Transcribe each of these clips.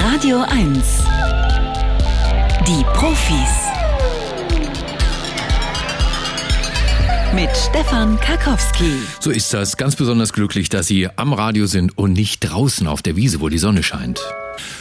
Radio 1. Die Profis. Mit Stefan Karkowski. So ist das. Ganz besonders glücklich, dass Sie am Radio sind und nicht draußen auf der Wiese, wo die Sonne scheint.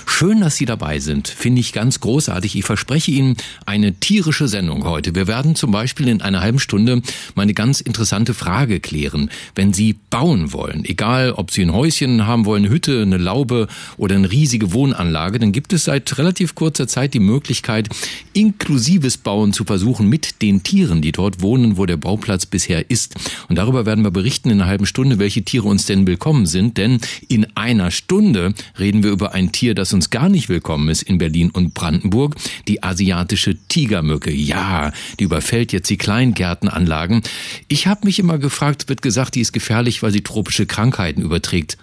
Schön, dass Sie dabei sind. Finde ich ganz großartig. Ich verspreche Ihnen eine tierische Sendung heute. Wir werden zum Beispiel in einer halben Stunde mal eine ganz interessante Frage klären. Wenn Sie bauen wollen, egal ob Sie ein Häuschen haben wollen, eine Hütte, eine Laube oder eine riesige Wohnanlage, dann gibt es seit relativ kurzer Zeit die Möglichkeit, inklusives Bauen zu versuchen mit den Tieren, die dort wohnen, wo der Bauplatz bisher ist. Und darüber werden wir berichten in einer halben Stunde, welche Tiere uns denn willkommen sind. Denn in einer Stunde reden wir über ein Tier, das uns gar nicht willkommen ist in Berlin und Brandenburg, die asiatische Tigermücke. Ja, die überfällt jetzt die Kleingärtenanlagen. Ich habe mich immer gefragt, wird gesagt, die ist gefährlich, weil sie tropische Krankheiten überträgt.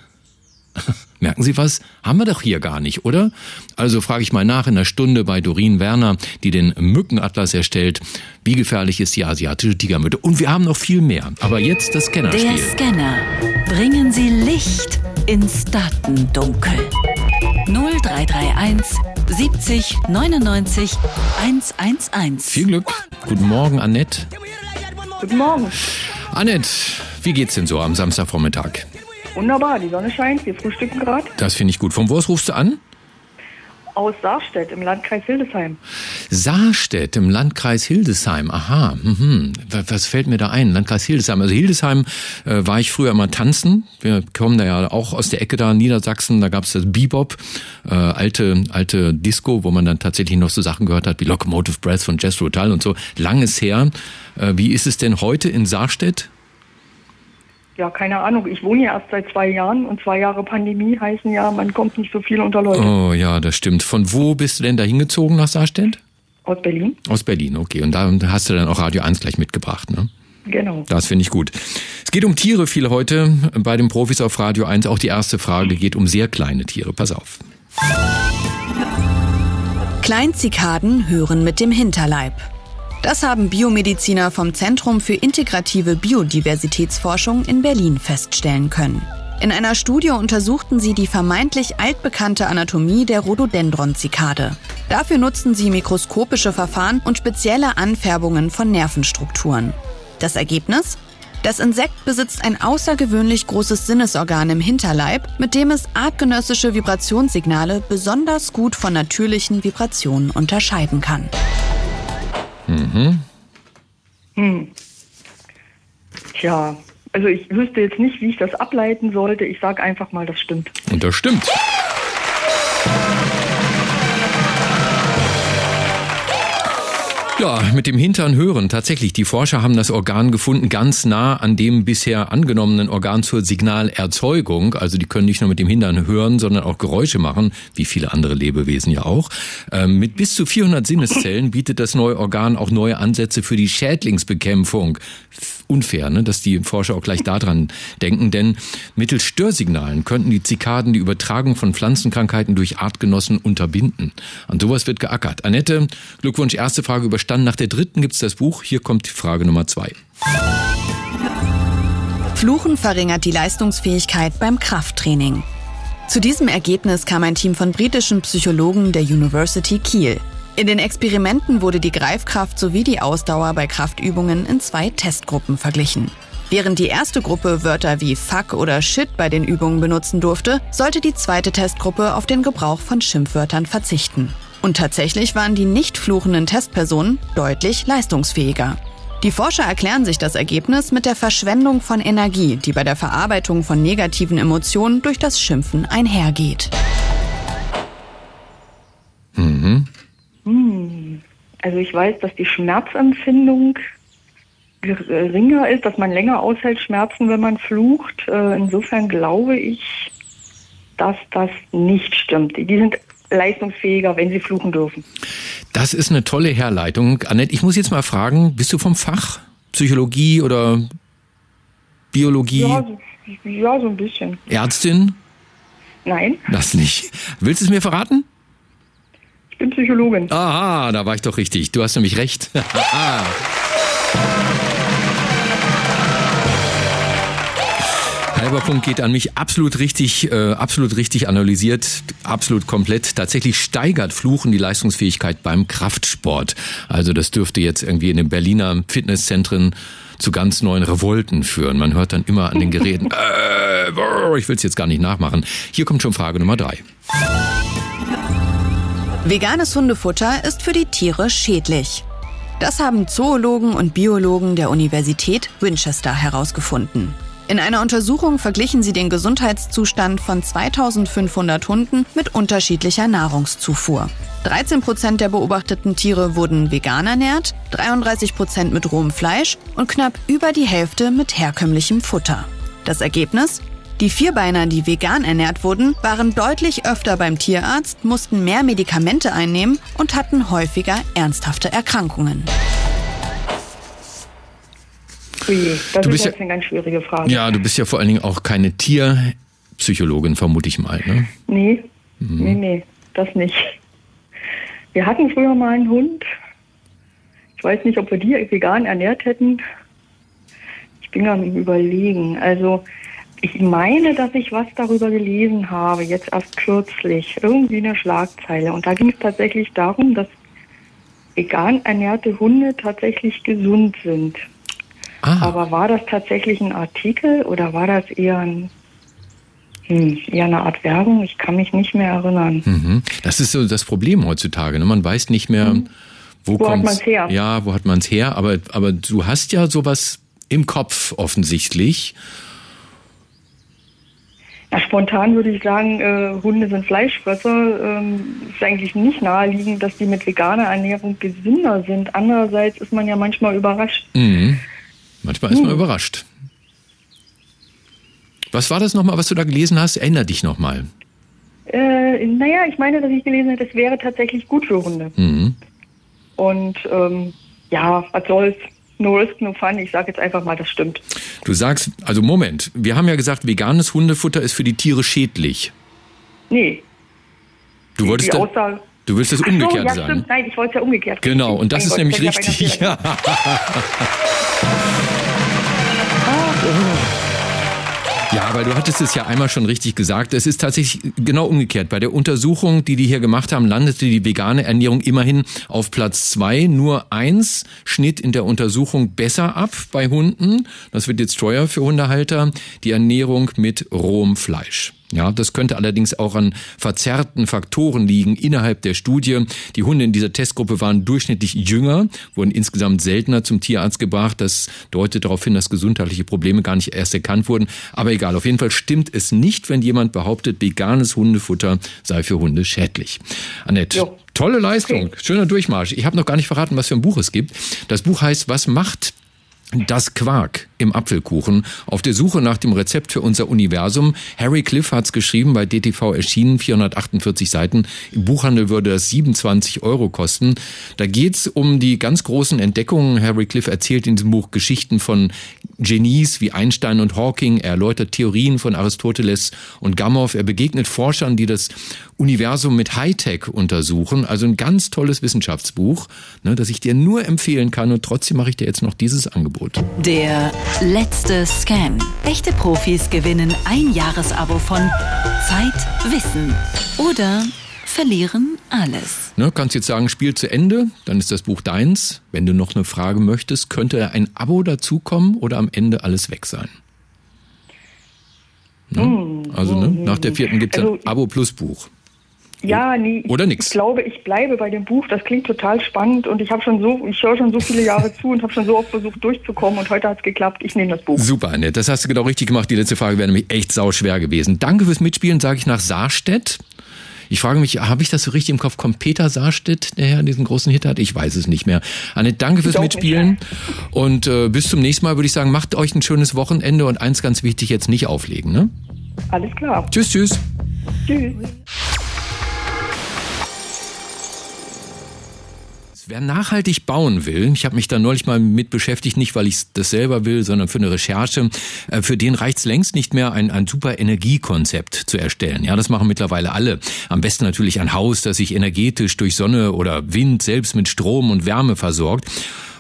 Merken Sie was? Haben wir doch hier gar nicht, oder? Also frage ich mal nach in der Stunde bei Doreen Werner, die den Mückenatlas erstellt. Wie gefährlich ist die asiatische Tigermücke? Und wir haben noch viel mehr. Aber jetzt das Scannerspiel. Der Scanner. Bringen Sie Licht ins Datendunkel. 0331 70 99 111. Viel Glück. Guten Morgen, Annette. Guten Morgen. Annette, wie geht's denn so am Samstagvormittag? Wunderbar, die Sonne scheint, wir frühstücken gerade. Das finde ich gut. Von wo aus rufst du an? Aus Saarstedt im Landkreis Hildesheim. Saarstedt im Landkreis Hildesheim. Aha. Mhm. Was fällt mir da ein? Landkreis Hildesheim. Also Hildesheim äh, war ich früher mal tanzen. Wir kommen da ja auch aus der Ecke da, Niedersachsen. Da gab es das Bebop, äh, alte alte Disco, wo man dann tatsächlich noch so Sachen gehört hat wie Locomotive Breath von Jazz Rotal und so. Langes her. Äh, wie ist es denn heute in Saarstedt? Ja, keine Ahnung. Ich wohne ja erst seit zwei Jahren und zwei Jahre Pandemie heißen ja, man kommt nicht so viel unter Leute. Oh ja, das stimmt. Von wo bist du denn da hingezogen nach Saarstedt? Aus Berlin. Aus Berlin, okay. Und da hast du dann auch Radio 1 gleich mitgebracht, ne? Genau. Das finde ich gut. Es geht um Tiere viel heute bei den Profis auf Radio 1. Auch die erste Frage geht um sehr kleine Tiere. Pass auf. Kleinzikaden hören mit dem Hinterleib. Das haben Biomediziner vom Zentrum für integrative Biodiversitätsforschung in Berlin feststellen können. In einer Studie untersuchten sie die vermeintlich altbekannte Anatomie der Rhododendron-Zikade. Dafür nutzten sie mikroskopische Verfahren und spezielle Anfärbungen von Nervenstrukturen. Das Ergebnis? Das Insekt besitzt ein außergewöhnlich großes Sinnesorgan im Hinterleib, mit dem es artgenössische Vibrationssignale besonders gut von natürlichen Vibrationen unterscheiden kann. Mhm. Hm. Tja, also ich wüsste jetzt nicht, wie ich das ableiten sollte. Ich sage einfach mal, das stimmt. Und das stimmt. Ja, mit dem Hintern hören. Tatsächlich, die Forscher haben das Organ gefunden, ganz nah an dem bisher angenommenen Organ zur Signalerzeugung. Also die können nicht nur mit dem Hintern hören, sondern auch Geräusche machen, wie viele andere Lebewesen ja auch. Ähm, mit bis zu 400 Sinneszellen bietet das neue Organ auch neue Ansätze für die Schädlingsbekämpfung. Unfair, ne, dass die Forscher auch gleich daran denken, denn mittels Störsignalen könnten die Zikaden die Übertragung von Pflanzenkrankheiten durch Artgenossen unterbinden. An sowas wird geackert. Annette, Glückwunsch, erste Frage überstanden. Nach der dritten gibt's das Buch. Hier kommt Frage Nummer zwei. Fluchen verringert die Leistungsfähigkeit beim Krafttraining. Zu diesem Ergebnis kam ein Team von britischen Psychologen der University Kiel. In den Experimenten wurde die Greifkraft sowie die Ausdauer bei Kraftübungen in zwei Testgruppen verglichen. Während die erste Gruppe Wörter wie Fuck oder Shit bei den Übungen benutzen durfte, sollte die zweite Testgruppe auf den Gebrauch von Schimpfwörtern verzichten. Und tatsächlich waren die nicht fluchenden Testpersonen deutlich leistungsfähiger. Die Forscher erklären sich das Ergebnis mit der Verschwendung von Energie, die bei der Verarbeitung von negativen Emotionen durch das Schimpfen einhergeht. Mhm. Hm. Also ich weiß, dass die Schmerzempfindung geringer ist, dass man länger aushält Schmerzen, wenn man flucht. Äh, Insofern glaube ich, dass das nicht stimmt. Die sind leistungsfähiger, wenn sie fluchen dürfen. Das ist eine tolle Herleitung. Annette, ich muss jetzt mal fragen, bist du vom Fach? Psychologie oder Biologie? Ja, so, ja, so ein bisschen. Ärztin? Nein, Das nicht. Willst du es mir verraten? ich bin Psychologin. Aha, da war ich doch richtig. Du hast nämlich recht. Halber Punkt geht an mich. Absolut richtig, äh, absolut richtig analysiert, absolut komplett. Tatsächlich steigert Fluchen die Leistungsfähigkeit beim Kraftsport. Also das dürfte jetzt irgendwie in den Berliner Fitnesszentren zu ganz neuen Revolten führen. Man hört dann immer an den Geräten, äh, ich will es jetzt gar nicht nachmachen. Hier kommt schon Frage Nummer drei. Veganes Hundefutter ist für die Tiere schädlich. Das haben Zoologen und Biologen der Universität Winchester herausgefunden. In einer Untersuchung verglichen sie den Gesundheitszustand von 2500 Hunden mit unterschiedlicher Nahrungszufuhr. 13 Prozent der beobachteten Tiere wurden vegan ernährt, 33 Prozent mit rohem Fleisch und knapp über die Hälfte mit herkömmlichem Futter. Das Ergebnis? Die Vierbeiner, die vegan ernährt wurden, waren deutlich öfter beim Tierarzt, mussten mehr Medikamente einnehmen und hatten häufiger ernsthafte Erkrankungen. Ui, das Du ist bist jetzt ja- eine ganz schwierige Frage. Ja, du bist ja vor allen Dingen auch keine Tierpsychologin, vermute ich mal. Ne? Nee, Mhm. nee, nee, das nicht. Wir hatten früher mal einen Hund. Ich weiß nicht, ob wir die vegan ernährt hätten. Ich bin am überlegen. Also ich meine, dass ich was darüber gelesen habe, jetzt erst kürzlich. Irgendwie eine Schlagzeile. Und da ging es tatsächlich darum, dass vegan ernährte Hunde tatsächlich gesund sind. Ah, Aber war das tatsächlich ein Artikel oder war das eher, ein, hm, eher eine Art Werbung? Ich kann mich nicht mehr erinnern. mhm. das ist so das Problem heutzutage. Ne? Man weiß nicht mehr, wo, Mhm. Wo hat kommt's- man's her? Ja, wo hat man es her? Aber, aber du hast ja sowas im Kopf offensichtlich. Ja, spontan würde ich sagen, äh, Hunde sind Fleischfresser. Ähm, ist eigentlich nicht naheliegend, dass die mit veganer Ernährung gesünder sind. Andererseits ist man ja manchmal überrascht. Mhm. Manchmal ist man Hm. überrascht. Was war das nochmal, was du da gelesen hast? Erinner dich nochmal. Äh, naja, ich meine, dass ich gelesen habe, es wäre tatsächlich gut für Hunde. Mhm. Und ähm, ja, was soll's? No risk, no fun. Ich sage jetzt einfach mal, das stimmt. Du sagst, also Moment, wir haben ja gesagt, veganes Hundefutter ist für die Tiere schädlich. Nee, Du wolltest, die Aussage. du willst das so, umgekehrt ja, sagen. Stimmt. Nein, ich wollte es ja umgekehrt. Genau, und das Mein ist Gott, nämlich ich hätte ja Ja, weil du hattest es ja einmal schon richtig gesagt. Es ist tatsächlich genau umgekehrt. Bei der Untersuchung, die die hier gemacht haben, landete die vegane Ernährung immerhin auf Platz zwei. Nur eins schnitt in der Untersuchung besser ab bei Hunden. Das wird jetzt teuer für Hundehalter. Die Ernährung mit rohem Fleisch. Ja, das könnte allerdings auch an verzerrten Faktoren liegen innerhalb der Studie. Die Hunde in dieser Testgruppe waren durchschnittlich jünger, wurden insgesamt seltener zum Tierarzt gebracht. Das deutet darauf hin, dass gesundheitliche Probleme gar nicht erst erkannt wurden. Aber egal, auf jeden Fall stimmt es nicht, wenn jemand behauptet, veganes Hundefutter sei für Hunde schädlich. Annette, Jo. tolle Leistung, Okay. schöner Durchmarsch. Ich habe noch gar nicht verraten, was für ein Buch es gibt. Das Buch heißt Was macht das Quark im Apfelkuchen. Auf der Suche nach dem Rezept für unser Universum. Harry Cliff hat's geschrieben, bei DTV erschienen, 448 Seiten. Im Buchhandel würde das 27 Euro kosten. Da geht's um die ganz großen Entdeckungen. Harry Cliff erzählt in diesem Buch Geschichten von Genies wie Einstein und Hawking. Er erläutert Theorien von Aristoteles und Gamow. Er begegnet Forschern, die das Universum mit Hightech untersuchen. Also ein ganz tolles Wissenschaftsbuch, ne, das ich dir nur empfehlen kann. Und trotzdem mache ich dir jetzt noch dieses Angebot. Der letzte Scan. Echte Profis gewinnen ein Jahresabo von Zeit, Wissen oder verlieren alles. Ne, kannst jetzt sagen, Spiel zu Ende, dann ist das Buch deins. Wenn du noch eine Frage möchtest, könnte ein Abo dazukommen oder am Ende alles weg sein. Ne? Also ne, nach der vierten gibt's Also- ein Abo plus Buch. Ja, nee. Oder nix. Ich glaube, ich bleibe bei dem Buch. Das klingt total spannend und ich habe schon so, ich höre schon so viele Jahre zu und habe schon so oft versucht durchzukommen und heute hat es geklappt. Ich nehme das Buch. Super, Annette, das hast du genau richtig gemacht. Die letzte Frage wäre nämlich echt sauschwer gewesen. Danke fürs Mitspielen, sage ich nach Saarstedt. Ich frage mich, habe ich das so richtig im Kopf? Kommt Peter Saarstedt, der Herr diesen großen Hit hat? Ich weiß es nicht mehr. Annette, danke fürs Mitspielen. Und äh, bis zum nächsten Mal würde ich sagen, macht euch ein schönes Wochenende und eins ganz wichtig, jetzt nicht auflegen. Ne? Alles klar. Tschüss, tschüss. Tschüss. Wer nachhaltig bauen will, ich habe mich da neulich mal mit beschäftigt, nicht weil ich das selber will, sondern für eine Recherche, äh, für den reicht's längst nicht mehr, ein, ein super Energiekonzept zu erstellen. Ja, das machen mittlerweile alle. Am besten natürlich ein Haus, das sich energetisch durch Sonne oder Wind selbst mit Strom und Wärme versorgt.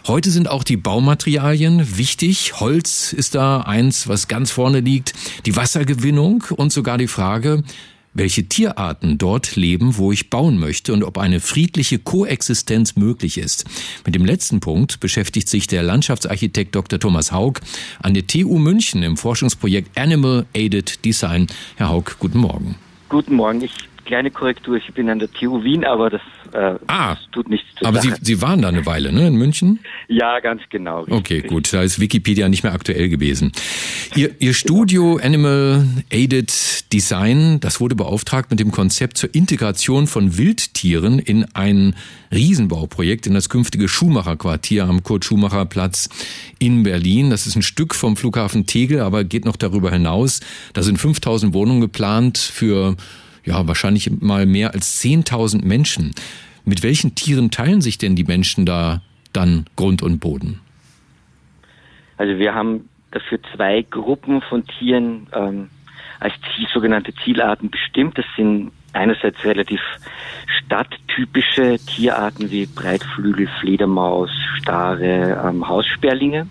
Heute sind auch die Baumaterialien wichtig. Holz ist da eins, was ganz vorne liegt. Die Wassergewinnung und sogar die Frage, welche Tierarten dort leben, wo ich bauen möchte und ob eine friedliche Koexistenz möglich ist. Mit dem letzten Punkt beschäftigt sich der Landschaftsarchitekt Dr. Thomas Haug an der TU München im Forschungsprojekt Animal Aided Design. Herr Haug, guten Morgen. Guten Morgen. Ich kleine Korrektur, ich bin an der TU Wien, aber das, äh, ah, das tut nichts zu Aber Sie, Sie waren da eine Weile, ne, in München? Ja, ganz genau. Richtig, okay, gut, da ist Wikipedia nicht mehr aktuell gewesen. Ihr, Ihr Studio Animal Aided Design, das wurde beauftragt mit dem Konzept zur Integration von Wildtieren in ein Riesenbauprojekt in das künftige Schumacher-Quartier am Kurt-Schumacher-Platz in Berlin. Das ist ein Stück vom Flughafen Tegel, aber geht noch darüber hinaus. Da sind 5000 Wohnungen geplant für ja, wahrscheinlich mal mehr als 10.000 Menschen. Mit welchen Tieren teilen sich denn die Menschen da dann Grund und Boden? Also wir haben dafür zwei Gruppen von Tieren ähm, als Ziel, sogenannte Zielarten bestimmt. Das sind einerseits relativ stadttypische Tierarten wie Breitflügel, Fledermaus, Stare, ähm, Haussperlinge,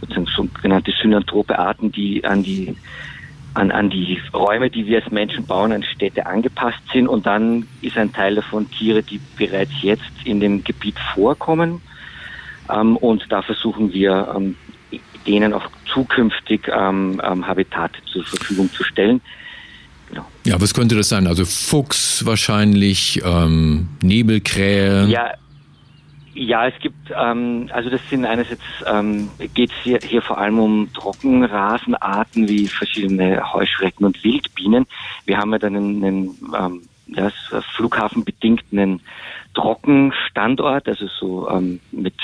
sozusagen sogenannte synanthrope Arten, die an die an, an die Räume, die wir als Menschen bauen, an Städte angepasst sind. Und dann ist ein Teil davon Tiere, die bereits jetzt in dem Gebiet vorkommen. Ähm, und da versuchen wir, ähm, denen auch zukünftig ähm, ähm Habitate zur Verfügung zu stellen. Genau. Ja, was könnte das sein? Also Fuchs wahrscheinlich, ähm, Nebelkrähe. Ja, ja, es gibt, ähm, also das sind einerseits, ähm, geht es hier, hier vor allem um Trockenrasenarten wie verschiedene Heuschrecken und Wildbienen. Wir haben ja dann einen, einen ähm, ja, flughafenbedingten Trockenstandort, also so ähm, mit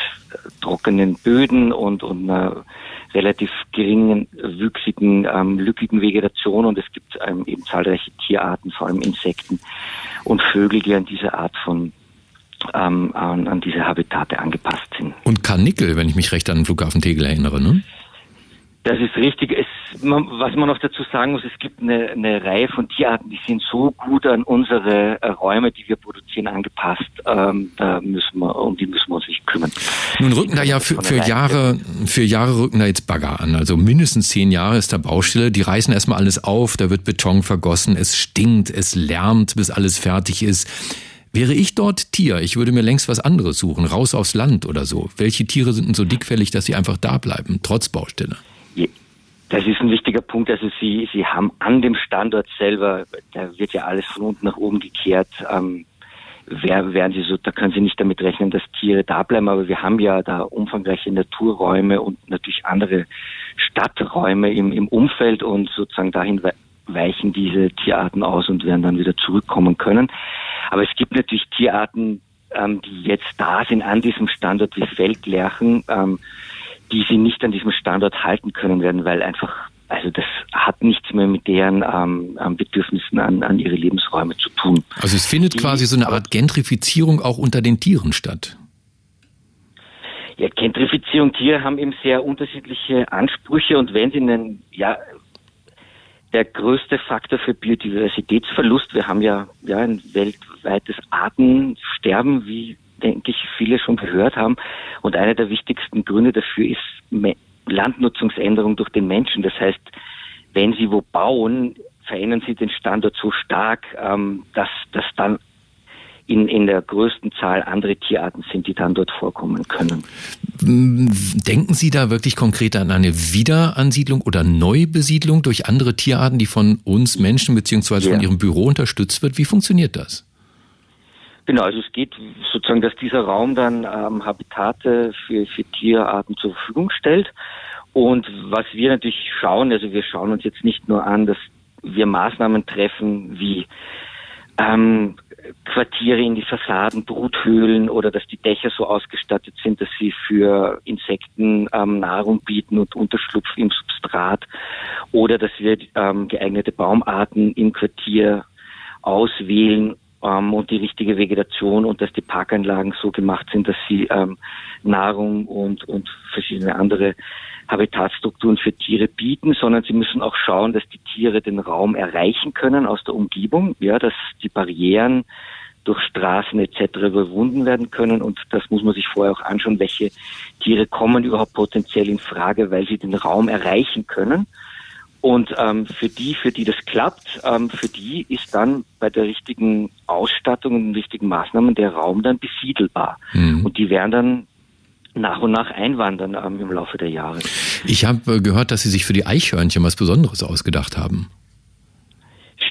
trockenen Böden und, und einer relativ geringen, wüchsigen, ähm, lückigen Vegetation und es gibt ähm, eben zahlreiche Tierarten, vor allem Insekten und Vögel, die an diese Art von ähm, an, an diese Habitate angepasst sind. Und Karnickel, wenn ich mich recht an den Flughafen Tegel erinnere, ne? Das ist richtig. Es, man, was man noch dazu sagen muss, es gibt eine, eine Reihe von Tierarten, die sind so gut an unsere äh, Räume, die wir produzieren, angepasst. Ähm, da müssen wir, um die müssen wir uns nicht kümmern. Nun rücken da ja für, für Jahre, für Jahre rücken da jetzt Bagger an. Also mindestens zehn Jahre ist da Baustelle. Die reißen erstmal alles auf, da wird Beton vergossen, es stinkt, es lärmt, bis alles fertig ist. Wäre ich dort Tier, ich würde mir längst was anderes suchen, raus aufs Land oder so. Welche Tiere sind denn so dickfällig, dass sie einfach da bleiben, trotz Baustelle? Das ist ein wichtiger Punkt. Also Sie, Sie haben an dem Standort selber, da wird ja alles von unten nach oben gekehrt. Ähm, wer, werden Sie so, da können Sie nicht damit rechnen, dass Tiere da bleiben. Aber wir haben ja da umfangreiche Naturräume und natürlich andere Stadträume im, im Umfeld und sozusagen dahin weichen diese Tierarten aus und werden dann wieder zurückkommen können. Aber es gibt natürlich Tierarten, ähm, die jetzt da sind an diesem Standort wie Feldlerchen, ähm, die sie nicht an diesem Standort halten können werden, weil einfach, also das hat nichts mehr mit deren ähm, Bedürfnissen an, an ihre Lebensräume zu tun. Also es findet die, quasi so eine Art Gentrifizierung auch unter den Tieren statt. Ja, Gentrifizierung, Tiere haben eben sehr unterschiedliche Ansprüche und wenn sie einen, ja, der größte Faktor für Biodiversitätsverlust. Wir haben ja, ja ein weltweites Artensterben, wie denke ich viele schon gehört haben. Und einer der wichtigsten Gründe dafür ist Landnutzungsänderung durch den Menschen. Das heißt, wenn sie wo bauen, verändern sie den Standort so stark, ähm, dass, dass dann in, in der größten Zahl andere Tierarten sind, die dann dort vorkommen können. Denken Sie da wirklich konkret an eine Wiederansiedlung oder Neubesiedlung durch andere Tierarten, die von uns Menschen beziehungsweise ja. von Ihrem Büro unterstützt wird? Wie funktioniert das? Genau, also es geht sozusagen, dass dieser Raum dann ähm, Habitate für, für Tierarten zur Verfügung stellt. Und was wir natürlich schauen, also wir schauen uns jetzt nicht nur an, dass wir Maßnahmen treffen wie ähm, Quartiere in die Fassaden, Bruthöhlen oder dass die Dächer so ausgestattet sind, dass sie für Insekten ähm, Nahrung bieten und Unterschlupf im Substrat. Oder dass wir ähm, geeignete Baumarten im Quartier auswählen ähm, und die richtige Vegetation und dass die Parkanlagen so gemacht sind, dass sie ähm, Nahrung und, und verschiedene andere Habitatstrukturen für Tiere bieten, sondern sie müssen auch schauen, dass die Tiere den Raum erreichen können aus der Umgebung, ja, dass die Barrieren durch Straßen etc. überwunden werden können und das muss man sich vorher auch anschauen, welche Tiere kommen überhaupt potenziell in Frage, weil sie den Raum erreichen können. Und ähm, für die, für die das klappt, ähm, für die ist dann bei der richtigen Ausstattung und den richtigen Maßnahmen der Raum dann besiedelbar. Mhm. Und die werden dann nach und nach einwandern ähm, im Laufe der Jahre. Ich habe äh, gehört, dass Sie sich für die Eichhörnchen was Besonderes ausgedacht haben.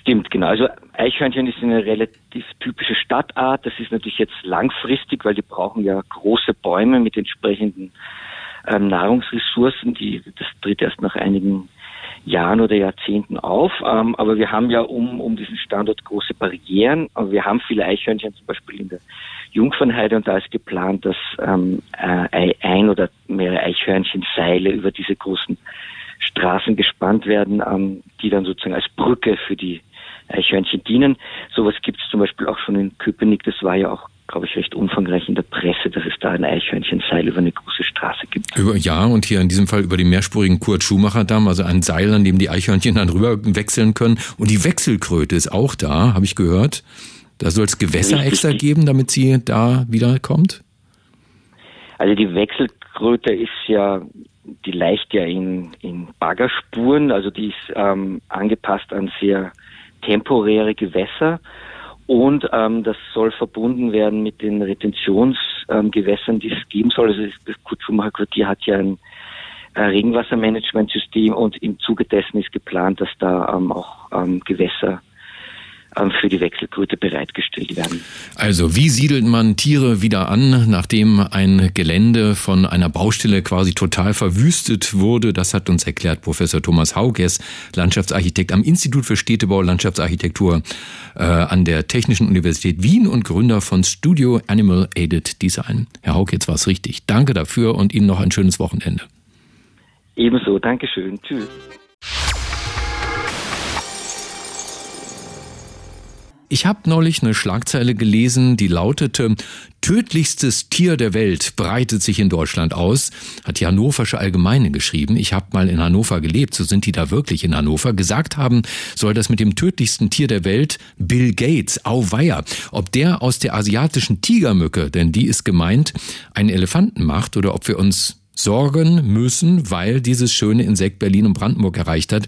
Stimmt, genau. Also Eichhörnchen ist eine relativ typische Stadtart. Das ist natürlich jetzt langfristig, weil die brauchen ja große Bäume mit entsprechenden ähm, Nahrungsressourcen. Die, das tritt erst nach einigen Jahren oder Jahrzehnten auf. Ähm, aber wir haben ja um, um diesen Standort große Barrieren. Wir haben viele Eichhörnchen zum Beispiel in der Jungfernheide und da ist geplant, dass ähm, äh, ein oder mehrere Eichhörnchenseile über diese großen Straßen gespannt werden, ähm, die dann sozusagen als Brücke für die Eichhörnchen dienen. Sowas gibt es zum Beispiel auch schon in Köpenick. Das war ja auch glaube ich, recht umfangreich in der Presse, dass es da ein Eichhörnchenseil über eine große Straße gibt. Über, ja, und hier in diesem Fall über den mehrspurigen Kurt-Schumacher-Damm, also ein Seil, an dem die Eichhörnchen dann rüber wechseln können. Und die Wechselkröte ist auch da, habe ich gehört. Da soll es Gewässer extra geben, damit sie da wiederkommt? Also die Wechselkröte ist ja, die leicht ja in, in Baggerspuren, also die ist ähm, angepasst an sehr temporäre Gewässer und ähm, das soll verbunden werden mit den Retentionsgewässern, ähm, die es geben soll. Also das Kutschumacher Quartier hat ja ein äh, Regenwassermanagementsystem und im Zuge dessen ist geplant, dass da ähm, auch ähm, Gewässer für die Wechselkröte bereitgestellt werden. Also wie siedelt man Tiere wieder an, nachdem ein Gelände von einer Baustelle quasi total verwüstet wurde? Das hat uns erklärt Professor Thomas Hauges, Landschaftsarchitekt am Institut für Städtebau, Landschaftsarchitektur äh, an der Technischen Universität Wien und Gründer von Studio Animal Aided Design. Herr Haug, jetzt war es richtig. Danke dafür und Ihnen noch ein schönes Wochenende. Ebenso, Dankeschön. Tschüss. Ich habe neulich eine Schlagzeile gelesen, die lautete Tödlichstes Tier der Welt breitet sich in Deutschland aus, hat die Hannoversche Allgemeine geschrieben. Ich habe mal in Hannover gelebt, so sind die da wirklich in Hannover. Gesagt haben soll das mit dem tödlichsten Tier der Welt Bill Gates, Auweia. Ob der aus der asiatischen Tigermücke, denn die ist gemeint, einen Elefanten macht oder ob wir uns sorgen müssen, weil dieses schöne Insekt Berlin und Brandenburg erreicht hat.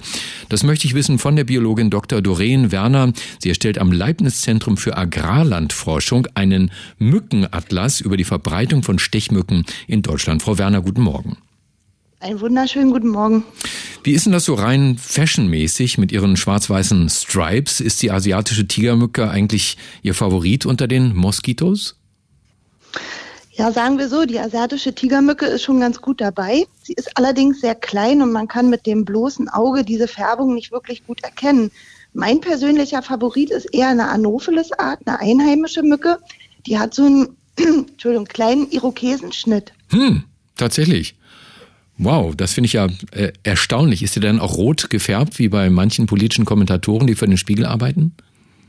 Das möchte ich wissen von der Biologin Dr. Doreen Werner. Sie erstellt am Leibniz Zentrum für Agrarlandforschung einen Mückenatlas über die Verbreitung von Stechmücken in Deutschland. Frau Werner, guten Morgen. Einen wunderschönen guten Morgen. Wie ist denn das so rein fashionmäßig mit ihren schwarz-weißen Stripes? Ist die asiatische Tigermücke eigentlich Ihr Favorit unter den Moskitos? Ja, sagen wir so, die asiatische Tigermücke ist schon ganz gut dabei. Sie ist allerdings sehr klein und man kann mit dem bloßen Auge diese Färbung nicht wirklich gut erkennen. Mein persönlicher Favorit ist eher eine Anopheles-Art, eine einheimische Mücke. Die hat so einen, Entschuldigung, kleinen Irokesenschnitt. Hm, tatsächlich. Wow, das finde ich ja äh, erstaunlich. Ist sie denn auch rot gefärbt, wie bei manchen politischen Kommentatoren, die für den Spiegel arbeiten?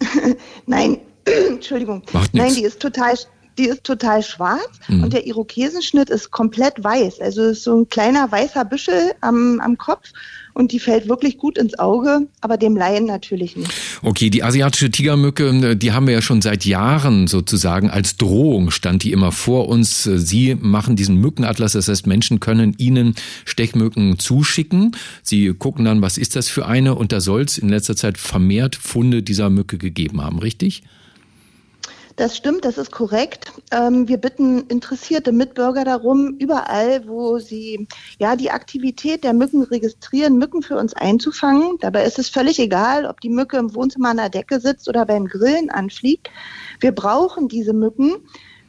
Nein, Entschuldigung. Macht Nein, die ist total, die ist total schwarz mhm. und der Irokesenschnitt ist komplett weiß. Also ist so ein kleiner weißer Büschel am, am Kopf und die fällt wirklich gut ins Auge, aber dem Laien natürlich nicht. Okay, die asiatische Tigermücke, die haben wir ja schon seit Jahren sozusagen als Drohung, stand die immer vor uns. Sie machen diesen Mückenatlas, das heißt, Menschen können ihnen Stechmücken zuschicken. Sie gucken dann, was ist das für eine und da soll es in letzter Zeit vermehrt Funde dieser Mücke gegeben haben, richtig? Das stimmt, das ist korrekt. Ähm, wir bitten interessierte Mitbürger darum, überall, wo sie ja die Aktivität der Mücken registrieren, Mücken für uns einzufangen. Dabei ist es völlig egal, ob die Mücke im Wohnzimmer an der Decke sitzt oder beim Grillen anfliegt. Wir brauchen diese Mücken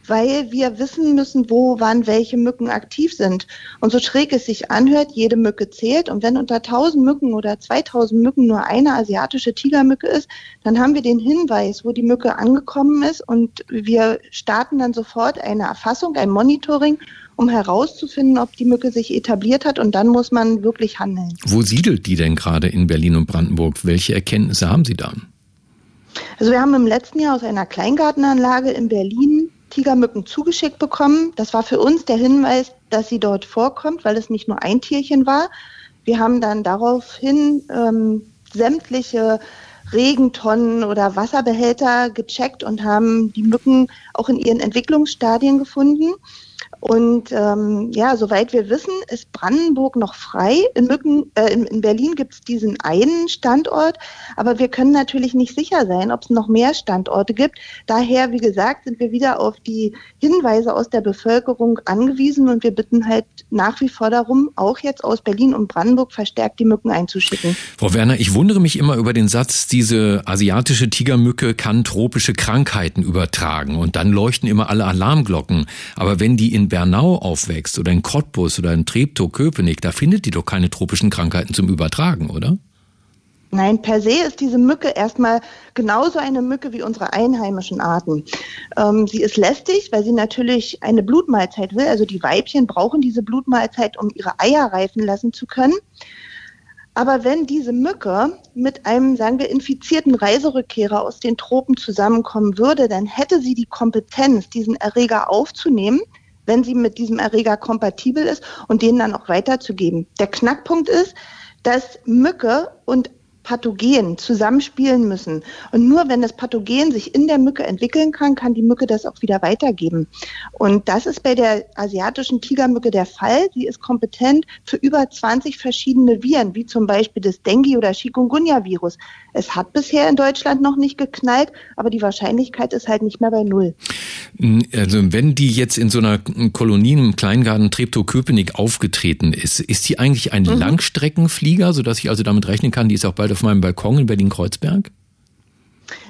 weil wir wissen müssen, wo, wann welche Mücken aktiv sind. Und so schräg es sich anhört, jede Mücke zählt. Und wenn unter 1000 Mücken oder 2000 Mücken nur eine asiatische Tigermücke ist, dann haben wir den Hinweis, wo die Mücke angekommen ist. Und wir starten dann sofort eine Erfassung, ein Monitoring um herauszufinden, ob die Mücke sich etabliert hat und dann muss man wirklich handeln. Wo siedelt die denn gerade in Berlin und Brandenburg? Welche Erkenntnisse haben Sie da? Also wir haben im letzten Jahr aus einer Kleingartenanlage in Berlin Tigermücken zugeschickt bekommen. Das war für uns der Hinweis, dass sie dort vorkommt, weil es nicht nur ein Tierchen war. Wir haben dann daraufhin ähm, sämtliche Regentonnen oder Wasserbehälter gecheckt und haben die Mücken auch in ihren Entwicklungsstadien gefunden. Und ähm, ja, soweit wir wissen, ist Brandenburg noch frei. In, Mücken, äh, in, in Berlin gibt es diesen einen Standort, aber wir können natürlich nicht sicher sein, ob es noch mehr Standorte gibt. Daher, wie gesagt, sind wir wieder auf die Hinweise aus der Bevölkerung angewiesen und wir bitten halt nach wie vor darum, auch jetzt aus Berlin und Brandenburg verstärkt die Mücken einzuschicken. Frau Werner, ich wundere mich immer über den Satz, diese asiatische Tigermücke kann tropische Krankheiten übertragen und dann leuchten immer alle Alarmglocken. Aber wenn die in Bernau aufwächst oder in Cottbus oder in Treptow-Köpenick, da findet die doch keine tropischen Krankheiten zum Übertragen, oder? Nein, per se ist diese Mücke erstmal genauso eine Mücke wie unsere einheimischen Arten. Ähm, sie ist lästig, weil sie natürlich eine Blutmahlzeit will. Also die Weibchen brauchen diese Blutmahlzeit, um ihre Eier reifen lassen zu können. Aber wenn diese Mücke mit einem, sagen wir, infizierten Reiserückkehrer aus den Tropen zusammenkommen würde, dann hätte sie die Kompetenz, diesen Erreger aufzunehmen, wenn sie mit diesem Erreger kompatibel ist und den dann auch weiterzugeben. Der Knackpunkt ist, dass Mücke und Pathogen zusammenspielen müssen. Und nur wenn das Pathogen sich in der Mücke entwickeln kann, kann die Mücke das auch wieder weitergeben. Und das ist bei der asiatischen Tigermücke der Fall. Sie ist kompetent für über 20 verschiedene Viren, wie zum Beispiel das Dengue- oder Chikungunya-Virus. Es hat bisher in Deutschland noch nicht geknallt, aber die Wahrscheinlichkeit ist halt nicht mehr bei Null. Also wenn die jetzt in so einer Kolonie im Kleingarten Treptow-Köpenick aufgetreten ist, ist sie eigentlich ein mhm. Langstreckenflieger, sodass ich also damit rechnen kann, die ist auch bald auf meinem Balkon in Berlin-Kreuzberg?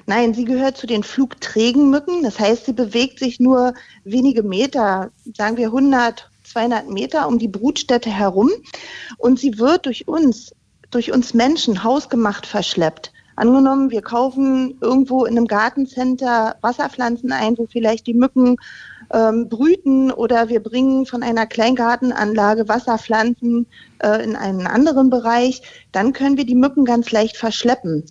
Nein, sie gehört zu den flugträgen Mücken. Das heißt, sie bewegt sich nur wenige Meter, sagen wir 100, 200 Meter um die Brutstätte herum. Und sie wird durch uns, durch uns Menschen hausgemacht verschleppt. Angenommen, wir kaufen irgendwo in einem Gartencenter Wasserpflanzen ein, wo vielleicht die Mücken ähm, brüten oder wir bringen von einer Kleingartenanlage Wasserpflanzen äh, in einen anderen Bereich, dann können wir die Mücken ganz leicht verschleppen.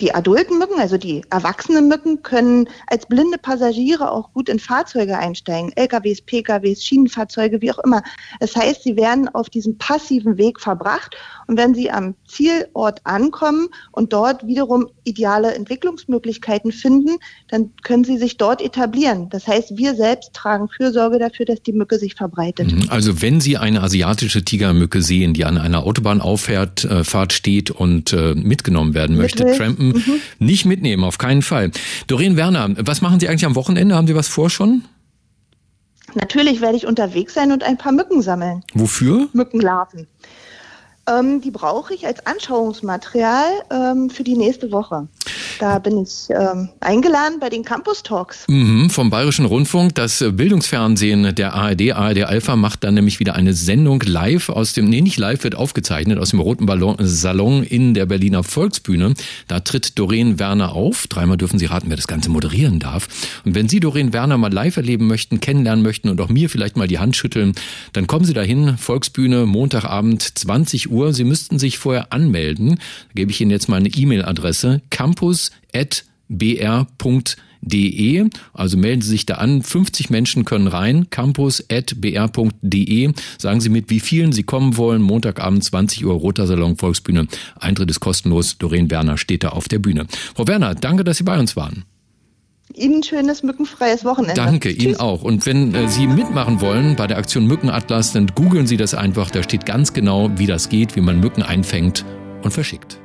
Die adulten Mücken, also die erwachsenen Mücken, können als blinde Passagiere auch gut in Fahrzeuge einsteigen. LKWs, PKWs, Schienenfahrzeuge, wie auch immer. Das heißt, sie werden auf diesem passiven Weg verbracht und wenn sie am Zielort ankommen und dort wiederum ideale Entwicklungsmöglichkeiten finden, dann können sie sich dort etablieren. Das heißt, wir selbst tragen Fürsorge dafür, dass die Mücke sich verbreitet. Mhm. Also wenn Sie eine asiatische Tigermücke sehen, die an einer Autobahnauffahrt äh, steht und äh, mitgenommen werden möchte, Mit trampen, mhm. nicht mitnehmen, auf keinen Fall. Doreen Werner, was machen Sie eigentlich am Wochenende? Haben Sie was vor schon? Natürlich werde ich unterwegs sein und ein paar Mücken sammeln. Wofür? Mückenlarven. Ähm, die brauche ich als Anschauungsmaterial ähm, für die nächste Woche. Da bin ich ähm, eingeladen bei den Campus Talks. Mhm, vom Bayerischen Rundfunk. Das Bildungsfernsehen der ARD, ARD Alpha, macht dann nämlich wieder eine Sendung live aus dem, nee, nicht live, wird aufgezeichnet, aus dem Roten Ballon, Salon in der Berliner Volksbühne. Da tritt Doreen Werner auf. Dreimal dürfen Sie raten, wer das Ganze moderieren darf. Und wenn Sie Doreen Werner mal live erleben möchten, kennenlernen möchten und auch mir vielleicht mal die Hand schütteln, dann kommen Sie dahin. Volksbühne, Montagabend, 20 Uhr. Sie müssten sich vorher anmelden. Da gebe ich Ihnen jetzt mal eine E-Mail-Adresse. Campus campus.br.de. Also melden Sie sich da an. 50 Menschen können rein. campus.br.de. Sagen Sie mit, wie vielen Sie kommen wollen. Montagabend 20 Uhr, Roter Salon, Volksbühne. Eintritt ist kostenlos. Doreen Werner steht da auf der Bühne. Frau Werner, danke, dass Sie bei uns waren. Ihnen ein schönes mückenfreies Wochenende. Danke, Tschüss. Ihnen auch. Und wenn äh, Sie mitmachen wollen bei der Aktion Mückenatlas, dann googeln Sie das einfach. Da steht ganz genau, wie das geht, wie man Mücken einfängt und verschickt.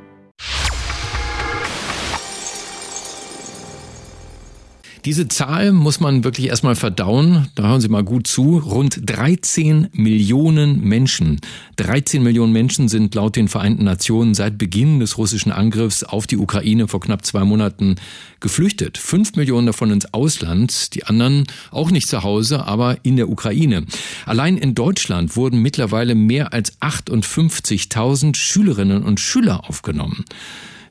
Diese Zahl muss man wirklich erstmal verdauen. Da hören Sie mal gut zu. Rund 13 Millionen Menschen. 13 Millionen Menschen sind laut den Vereinten Nationen seit Beginn des russischen Angriffs auf die Ukraine vor knapp zwei Monaten geflüchtet. Fünf Millionen davon ins Ausland. Die anderen auch nicht zu Hause, aber in der Ukraine. Allein in Deutschland wurden mittlerweile mehr als 58.000 Schülerinnen und Schüler aufgenommen.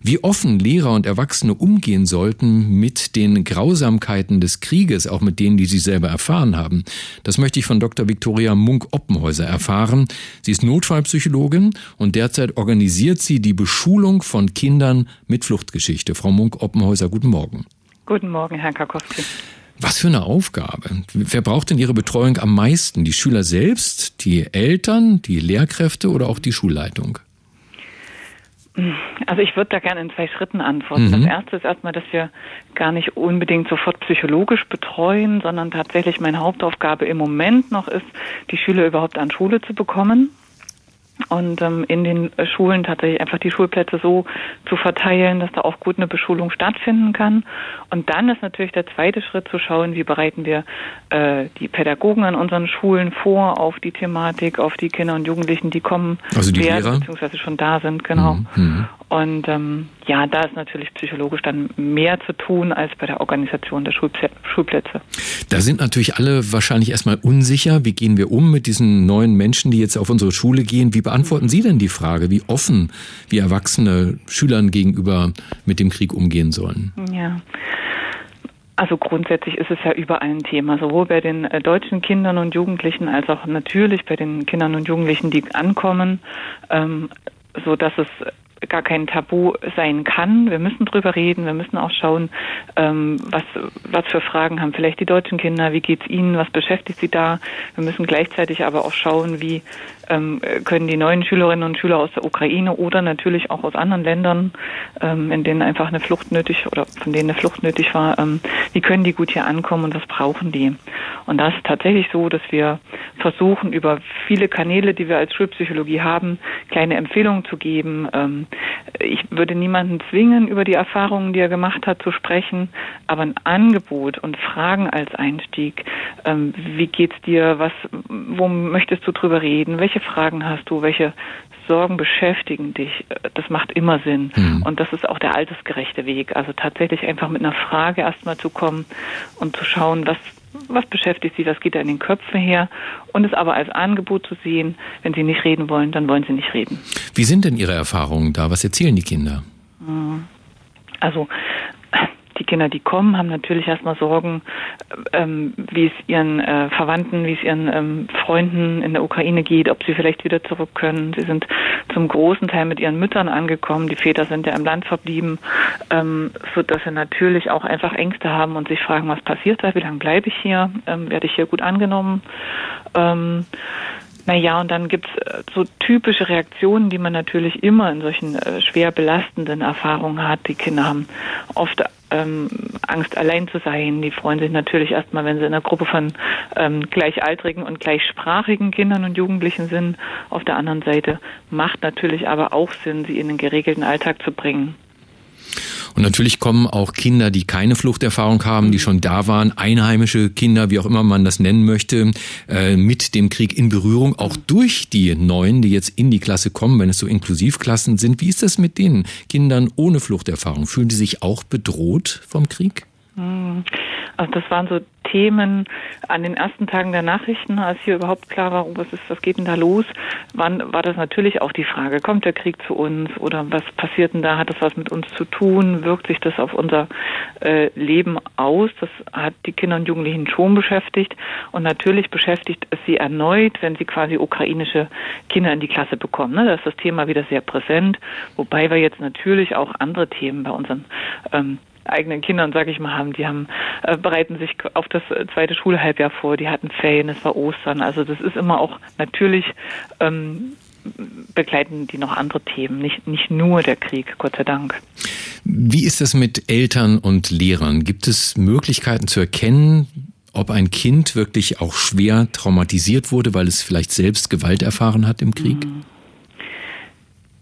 Wie offen Lehrer und Erwachsene umgehen sollten mit den Grausamkeiten des Krieges, auch mit denen, die sie selber erfahren haben, das möchte ich von Dr. Viktoria Munk-Oppenhäuser erfahren. Sie ist Notfallpsychologin und derzeit organisiert sie die Beschulung von Kindern mit Fluchtgeschichte. Frau Munk-Oppenhäuser, guten Morgen. Guten Morgen, Herr Karkowski. Was für eine Aufgabe. Wer braucht denn Ihre Betreuung am meisten? Die Schüler selbst, die Eltern, die Lehrkräfte oder auch die Schulleitung? Also ich würde da gerne in zwei Schritten antworten. Mhm. Das erste ist erstmal, dass wir gar nicht unbedingt sofort psychologisch betreuen, sondern tatsächlich meine Hauptaufgabe im Moment noch ist, die Schüler überhaupt an Schule zu bekommen und ähm, in den Schulen tatsächlich einfach die Schulplätze so zu verteilen, dass da auch gut eine Beschulung stattfinden kann. Und dann ist natürlich der zweite Schritt zu schauen, wie bereiten wir äh, die Pädagogen an unseren Schulen vor auf die Thematik, auf die Kinder und Jugendlichen, die kommen also die werden, Lehrer? beziehungsweise schon da sind, genau. Mhm. Und ähm, ja, da ist natürlich psychologisch dann mehr zu tun als bei der Organisation der Schulplätze. Da sind natürlich alle wahrscheinlich erstmal unsicher. Wie gehen wir um mit diesen neuen Menschen, die jetzt auf unsere Schule gehen? Wie beantworten Sie denn die Frage, wie offen wie Erwachsene Schülern gegenüber mit dem Krieg umgehen sollen? Ja. Also grundsätzlich ist es ja überall ein Thema, sowohl bei den äh, deutschen Kindern und Jugendlichen als auch natürlich bei den Kindern und Jugendlichen, die ankommen, ähm, so dass es gar kein Tabu sein kann. Wir müssen drüber reden. Wir müssen auch schauen, ähm, was, was für Fragen haben vielleicht die deutschen Kinder, wie geht's ihnen, was beschäftigt sie da. Wir müssen gleichzeitig aber auch schauen, wie ähm, können die neuen Schülerinnen und Schüler aus der Ukraine oder natürlich auch aus anderen Ländern, ähm, in denen einfach eine Flucht nötig oder von denen eine Flucht nötig war, ähm, wie können die gut hier ankommen und was brauchen die? Und das ist tatsächlich so, dass wir versuchen, über viele Kanäle, die wir als Schulpsychologie haben, kleine Empfehlungen zu geben. Ähm, ich würde niemanden zwingen, über die Erfahrungen, die er gemacht hat, zu sprechen, aber ein Angebot und Fragen als Einstieg. Ähm, wie geht's dir? Was, wo möchtest du drüber reden? Welche welche Fragen hast du, welche Sorgen beschäftigen dich, das macht immer Sinn. Mhm. Und das ist auch der altersgerechte Weg. Also tatsächlich einfach mit einer Frage erstmal zu kommen und zu schauen, was, was beschäftigt sie, was geht da in den Köpfen her und es aber als Angebot zu sehen, wenn sie nicht reden wollen, dann wollen sie nicht reden. Wie sind denn Ihre Erfahrungen da? Was erzählen die Kinder? Mhm. Also die Kinder, die kommen, haben natürlich erstmal Sorgen, ähm, wie es ihren äh, Verwandten, wie es ihren ähm, Freunden in der Ukraine geht, ob sie vielleicht wieder zurück können. Sie sind zum großen Teil mit ihren Müttern angekommen. Die Väter sind ja im Land verblieben, ähm, so dass sie natürlich auch einfach Ängste haben und sich fragen, was passiert da, wie lange bleibe ich hier, ähm, werde ich hier gut angenommen. Ähm, naja, und dann gibt's äh, so typische Reaktionen, die man natürlich immer in solchen äh, schwer belastenden Erfahrungen hat. Die Kinder haben oft ähm, Angst, allein zu sein. Die freuen sich natürlich erstmal, wenn sie in einer Gruppe von ähm, gleichaltrigen und gleichsprachigen Kindern und Jugendlichen sind. Auf der anderen Seite macht natürlich aber auch Sinn, sie in den geregelten Alltag zu bringen. Und natürlich kommen auch Kinder, die keine Fluchterfahrung haben, die schon da waren, einheimische Kinder, wie auch immer man das nennen möchte, äh, mit dem Krieg in Berührung, auch durch die Neuen, die jetzt in die Klasse kommen, wenn es so Inklusivklassen sind. Wie ist das mit den Kindern ohne Fluchterfahrung? Fühlen die sich auch bedroht vom Krieg? Hm. Also das waren so Themen an den ersten Tagen der Nachrichten, als hier überhaupt klar war, was ist, was geht denn da los, wann war das natürlich auch die Frage, kommt der Krieg zu uns oder was passiert denn da, hat das was mit uns zu tun, wirkt sich das auf unser äh, Leben aus, das hat die Kinder und Jugendlichen schon beschäftigt und natürlich beschäftigt es sie erneut, wenn sie quasi ukrainische Kinder in die Klasse bekommen. Ne? Da ist das Thema wieder sehr präsent, wobei wir jetzt natürlich auch andere Themen bei unseren ähm, eigenen Kindern, sage ich mal, haben. Die haben äh, bereiten sich auf das zweite Schulhalbjahr vor. Die hatten Ferien, es war Ostern. Also das ist immer auch natürlich ähm, begleiten die noch andere Themen, nicht nicht nur der Krieg, Gott sei Dank. Wie ist das mit Eltern und Lehrern? Gibt es Möglichkeiten zu erkennen, ob ein Kind wirklich auch schwer traumatisiert wurde, weil es vielleicht selbst Gewalt erfahren hat im Krieg? Mhm.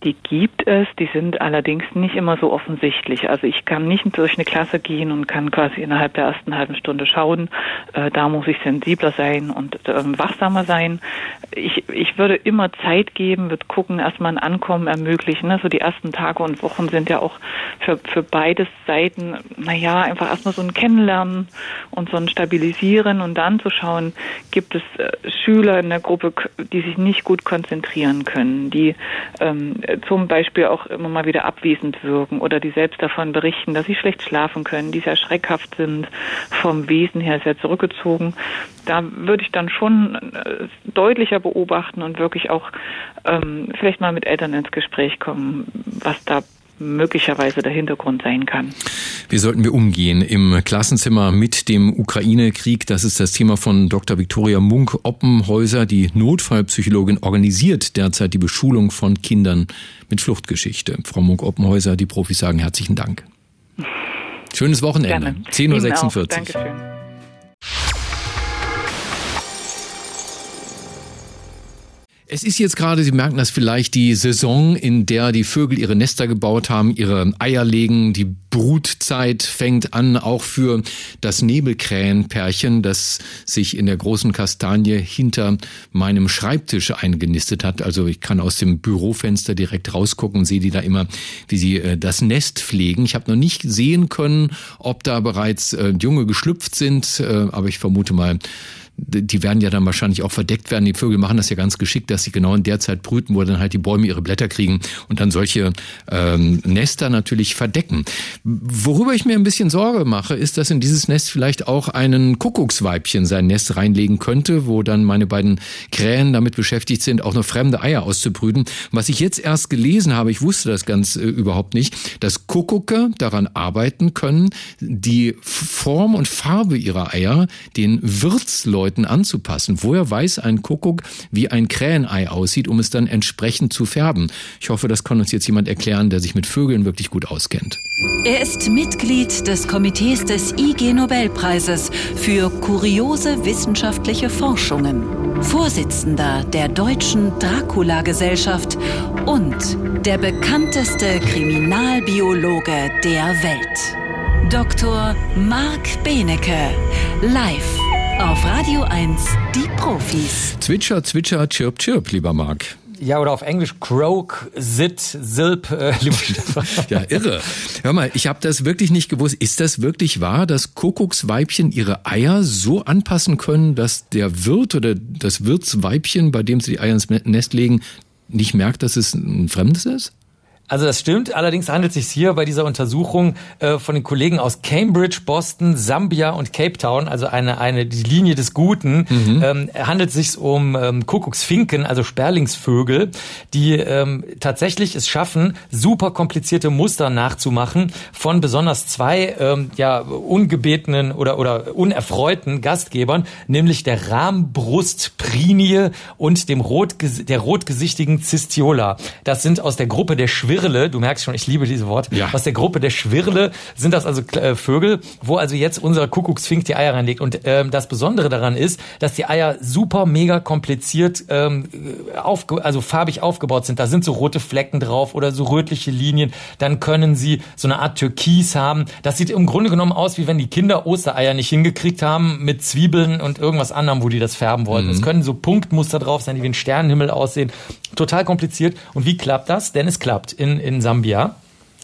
Die gibt es, die sind allerdings nicht immer so offensichtlich. Also ich kann nicht durch eine Klasse gehen und kann quasi innerhalb der ersten halben Stunde schauen, äh, da muss ich sensibler sein und äh, wachsamer sein. Ich, ich würde immer Zeit geben, würde gucken, erstmal ein Ankommen ermöglichen. Also die ersten Tage und Wochen sind ja auch für, für beide Seiten, naja, einfach erstmal so ein Kennenlernen und so ein Stabilisieren und dann zu schauen, gibt es äh, Schüler in der Gruppe, die sich nicht gut konzentrieren können, die ähm, zum Beispiel auch immer mal wieder abwesend wirken oder die selbst davon berichten, dass sie schlecht schlafen können, die sehr schreckhaft sind, vom Wesen her sehr zurückgezogen. Da würde ich dann schon äh, deutlicher beobachten und wirklich auch ähm, vielleicht mal mit Eltern ins Gespräch kommen, was da möglicherweise der Hintergrund sein kann. Wie sollten wir umgehen im Klassenzimmer mit dem Ukraine-Krieg? Das ist das Thema von Dr. Viktoria Munk-Oppenhäuser. Die Notfallpsychologin organisiert derzeit die Beschulung von Kindern mit Fluchtgeschichte. Frau Munk-Oppenhäuser, die Profis sagen herzlichen Dank. Schönes Wochenende. 10.46 Uhr. Dankeschön. Es ist jetzt gerade, Sie merken das vielleicht, die Saison, in der die Vögel ihre Nester gebaut haben, ihre Eier legen. Die Brutzeit fängt an, auch für das Nebelkrähenpärchen, das sich in der großen Kastanie hinter meinem Schreibtisch eingenistet hat. Also ich kann aus dem Bürofenster direkt rausgucken und sehe die da immer, wie sie äh, das Nest pflegen. Ich habe noch nicht sehen können, ob da bereits äh, Junge geschlüpft sind, äh, aber ich vermute mal, die werden ja dann wahrscheinlich auch verdeckt werden. Die Vögel machen das ja ganz geschickt, dass sie genau in der Zeit brüten, wo dann halt die Bäume ihre Blätter kriegen und dann solche ähm, Nester natürlich verdecken. Worüber ich mir ein bisschen Sorge mache, ist, dass in dieses Nest vielleicht auch ein Kuckucksweibchen sein Nest reinlegen könnte, wo dann meine beiden Krähen damit beschäftigt sind, auch noch fremde Eier auszubrüten. Was ich jetzt erst gelesen habe, ich wusste das ganz äh, überhaupt nicht, dass Kuckucke daran arbeiten können, die Form und Farbe ihrer Eier den Wirtsleuten Leuten anzupassen. Woher weiß ein Kuckuck, wie ein Krähenei aussieht, um es dann entsprechend zu färben? Ich hoffe, das kann uns jetzt jemand erklären, der sich mit Vögeln wirklich gut auskennt. Er ist Mitglied des Komitees des IG Nobelpreises für kuriose wissenschaftliche Forschungen, Vorsitzender der Deutschen Dracula-Gesellschaft und der bekannteste Kriminalbiologe der Welt. Dr. Marc Benecke, live auf Radio 1, die Profis. Zwitscher, zwitscher, chirp, chirp, lieber Marc. Ja, oder auf Englisch Croak, Sit, Silp, äh, lieber Stefan. ja, irre. Hör mal, ich habe das wirklich nicht gewusst. Ist das wirklich wahr, dass Kuckucksweibchen ihre Eier so anpassen können, dass der Wirt oder das Wirtsweibchen, bei dem sie die Eier ins Nest legen, nicht merkt, dass es ein Fremdes ist? Also das stimmt. Allerdings handelt es sich hier bei dieser Untersuchung äh, von den Kollegen aus Cambridge, Boston, Sambia und Cape Town, also eine eine die Linie des Guten, mhm. ähm, handelt es sich um ähm, Kuckucksfinken, also Sperlingsvögel, die ähm, tatsächlich es schaffen, super komplizierte Muster nachzumachen von besonders zwei ähm, ja ungebetenen oder oder unerfreuten Gastgebern, nämlich der Rahmbrustprinie und dem rot der rotgesichtigen Cistiola. Das sind aus der Gruppe der Schwirre Schwirle, du merkst schon, ich liebe diese Wort, ja. aus der Gruppe der Schwirle sind das also äh, Vögel, wo also jetzt unser Kuckucksfink die Eier reinlegt. Und ähm, das Besondere daran ist, dass die Eier super mega kompliziert, ähm, aufge also farbig aufgebaut sind. Da sind so rote Flecken drauf oder so rötliche Linien. Dann können sie so eine Art Türkis haben. Das sieht im Grunde genommen aus, wie wenn die Kinder Ostereier nicht hingekriegt haben mit Zwiebeln und irgendwas anderem, wo die das färben wollten. Mhm. Es können so Punktmuster drauf sein, die wie ein Sternenhimmel aussehen. Total kompliziert. Und wie klappt das? Denn es klappt in, in Sambia.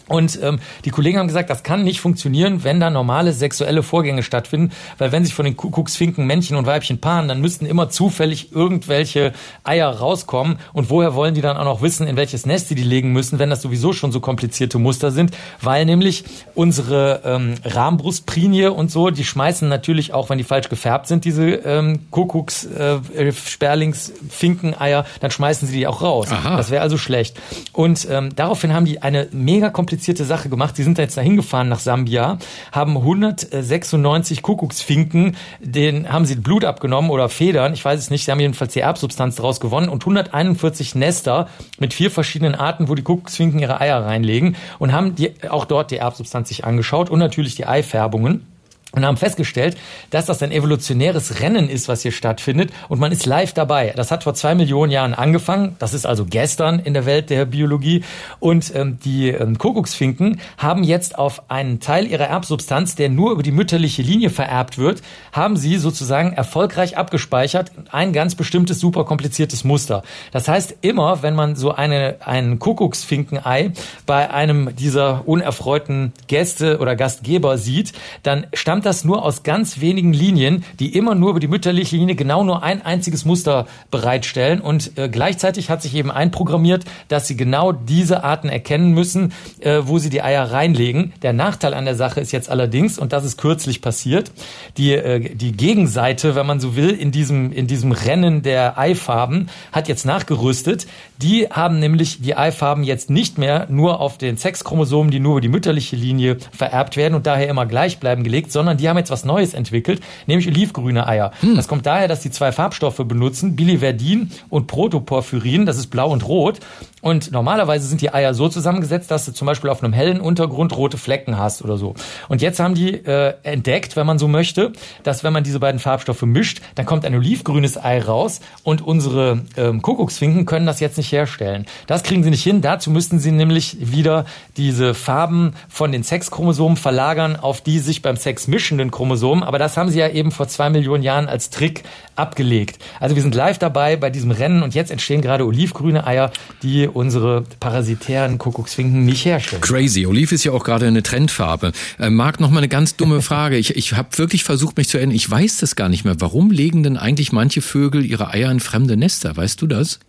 Und ähm, die Kollegen haben gesagt, das kann nicht funktionieren, wenn da normale sexuelle Vorgänge stattfinden, weil wenn sich von den Kuckucksfinken Männchen und Weibchen paaren, dann müssten immer zufällig irgendwelche Eier rauskommen. Und woher wollen die dann auch noch wissen, in welches Nest sie die legen müssen, wenn das sowieso schon so komplizierte Muster sind? Weil nämlich unsere ähm, Rahmbrustprinie und so, die schmeißen natürlich auch, wenn die falsch gefärbt sind, diese ähm, Kuckucks, äh, Sperlings, Finkeneier, dann schmeißen sie die auch raus. Aha. Das wäre also schlecht. Und ähm, daraufhin haben die eine mega komplizierte komplizierte Sache gemacht. Sie sind da jetzt dahin gefahren nach Sambia, haben 196 Kuckucksfinken, den haben sie Blut abgenommen oder Federn, ich weiß es nicht, sie haben jedenfalls die Erbsubstanz daraus gewonnen und 141 Nester mit vier verschiedenen Arten, wo die Kuckucksfinken ihre Eier reinlegen und haben die, auch dort die Erbsubstanz sich angeschaut und natürlich die Eifärbungen und haben festgestellt, dass das ein evolutionäres Rennen ist, was hier stattfindet und man ist live dabei. Das hat vor zwei Millionen Jahren angefangen, das ist also gestern in der Welt der Biologie und ähm, die ähm, Kuckucksfinken haben jetzt auf einen Teil ihrer Erbsubstanz, der nur über die mütterliche Linie vererbt wird, haben sie sozusagen erfolgreich abgespeichert ein ganz bestimmtes super kompliziertes Muster. Das heißt, immer wenn man so eine, ein Kuckucksfinkenei bei einem dieser unerfreuten Gäste oder Gastgeber sieht, dann stammt stammt das nur aus ganz wenigen Linien, die immer nur über die mütterliche Linie genau nur ein einziges Muster bereitstellen. Und äh, gleichzeitig hat sich eben einprogrammiert, dass sie genau diese Arten erkennen müssen, äh, wo sie die Eier reinlegen. Der Nachteil an der Sache ist jetzt allerdings, und das ist kürzlich passiert, die, äh, die Gegenseite, wenn man so will, in diesem, in diesem Rennen der Eifarben hat jetzt nachgerüstet. Die haben nämlich die Eifarben jetzt nicht mehr nur auf den Sexchromosomen, die nur über die mütterliche Linie vererbt werden und daher immer gleich bleiben gelegt, sondern die haben jetzt was Neues entwickelt, nämlich olivgrüne Eier. Hm. Das kommt daher, dass die zwei Farbstoffe benutzen, Biliverdin und Protoporphyrin, das ist blau und rot. Und normalerweise sind die Eier so zusammengesetzt, dass du zum Beispiel auf einem hellen Untergrund rote Flecken hast oder so. Und jetzt haben die äh, entdeckt, wenn man so möchte, dass wenn man diese beiden Farbstoffe mischt, dann kommt ein olivgrünes Ei raus und unsere ähm, Kuckucksfinken können das jetzt nicht herstellen. Das kriegen sie nicht hin. Dazu müssten sie nämlich wieder diese Farben von den Sexchromosomen verlagern auf die sich beim Sex mischenden Chromosomen. Aber das haben sie ja eben vor zwei Millionen Jahren als Trick abgelegt. Also wir sind live dabei bei diesem Rennen und jetzt entstehen gerade olivgrüne Eier, die unsere parasitären Kuckucksfinken nicht herstellen. Crazy. Oliv ist ja auch gerade eine Trendfarbe. Äh, Marc, noch mal eine ganz dumme Frage. Ich, ich habe wirklich versucht, mich zu erinnern. Ich weiß das gar nicht mehr. Warum legen denn eigentlich manche Vögel ihre Eier in fremde Nester? Weißt du das?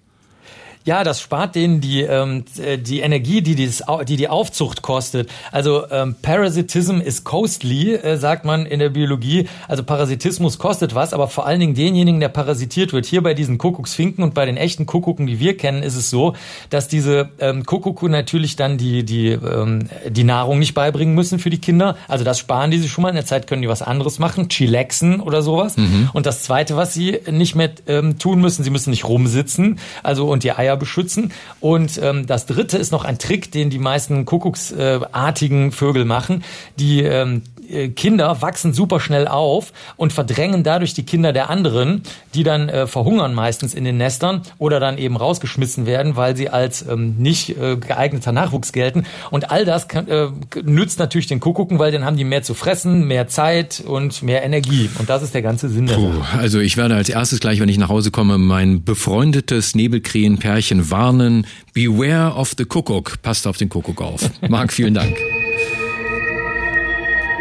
Ja, das spart denen die, ähm, äh, die Energie, die, dieses, die die Aufzucht kostet. Also ähm, Parasitism is costly, äh, sagt man in der Biologie. Also Parasitismus kostet was, aber vor allen Dingen denjenigen, der parasitiert wird. Hier bei diesen Kuckucksfinken und bei den echten Kuckucken, die wir kennen, ist es so, dass diese ähm, Kuckucku natürlich dann die, die, ähm, die Nahrung nicht beibringen müssen für die Kinder. Also das sparen die sich schon mal. In der Zeit können die was anderes machen, chillaxen oder sowas. Mhm. Und das Zweite, was sie nicht mehr ähm, tun müssen, sie müssen nicht rumsitzen. Also und die Eier Eier beschützen. Und ähm, das dritte ist noch ein Trick, den die meisten Kuckucksartigen Vögel machen. Die ähm, äh, Kinder wachsen super schnell auf und verdrängen dadurch die Kinder der anderen, die dann äh, verhungern meistens in den Nestern oder dann eben rausgeschmissen werden, weil sie als ähm, nicht äh, geeigneter Nachwuchs gelten. Und all das kann, äh, nützt natürlich den Kuckucken, weil dann haben die mehr zu fressen, mehr Zeit und mehr Energie. Und das ist der ganze Sinn der Puh, Sache. Also ich werde als erstes gleich, wenn ich nach Hause komme, mein befreundetes Nebelkrähenpärchen warnen. Beware of the Kuckuck. Passt auf den Kuckuck auf. Marc, vielen Dank.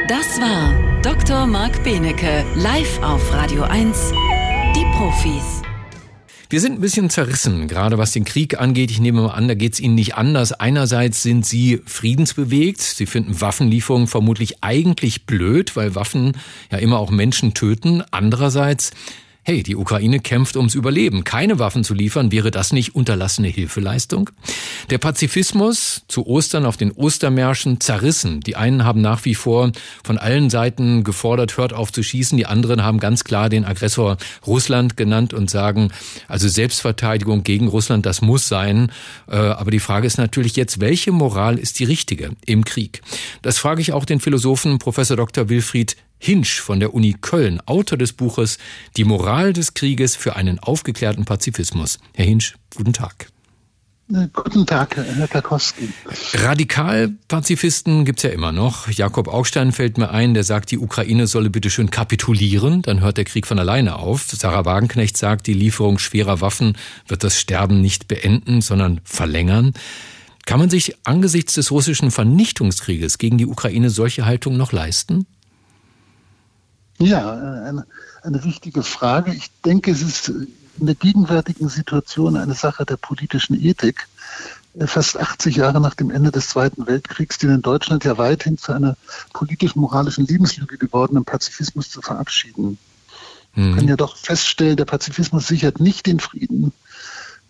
Das war Dr. Marc Benecke, live auf Radio 1, die Profis. Wir sind ein bisschen zerrissen, gerade was den Krieg angeht. Ich nehme mal an, da geht es Ihnen nicht anders. Einerseits sind Sie friedensbewegt. Sie finden Waffenlieferungen vermutlich eigentlich blöd, weil Waffen ja immer auch Menschen töten. Andererseits Hey, die Ukraine kämpft ums Überleben. Keine Waffen zu liefern, wäre das nicht unterlassene Hilfeleistung? Der Pazifismus zu Ostern auf den Ostermärschen zerrissen. Die einen haben nach wie vor von allen Seiten gefordert, hört auf zu schießen. Die anderen haben ganz klar den Aggressor Russland genannt und sagen, also Selbstverteidigung gegen Russland, das muss sein. Äh, aber die Frage ist natürlich jetzt, welche Moral ist die richtige im Krieg? Das frage ich auch den Philosophen Professor Dr. Wilfried Hinsch von der Uni Köln, Autor des Buches Die Moral des Krieges für einen aufgeklärten Pazifismus. Herr Hinsch, guten Tag. Guten Tag, Herr Karkowski. Radikal-Pazifisten gibt's ja immer noch. Jakob Augstein fällt mir ein, der sagt, die Ukraine solle bitte schön kapitulieren, dann hört der Krieg von alleine auf. Sarah Wagenknecht sagt, die Lieferung schwerer Waffen wird das Sterben nicht beenden, sondern verlängern. Kann man sich angesichts des russischen Vernichtungskrieges gegen die Ukraine solche Haltung noch leisten? Ja, eine, eine wichtige Frage. Ich denke, es ist in der gegenwärtigen Situation eine Sache der politischen Ethik. Fast 80 Jahre nach dem Ende des Zweiten Weltkriegs, den in Deutschland ja weithin zu einer politisch-moralischen Lebenslüge gewordenen Pazifismus zu verabschieden. Mhm. Wir können ja doch feststellen, der Pazifismus sichert nicht den Frieden.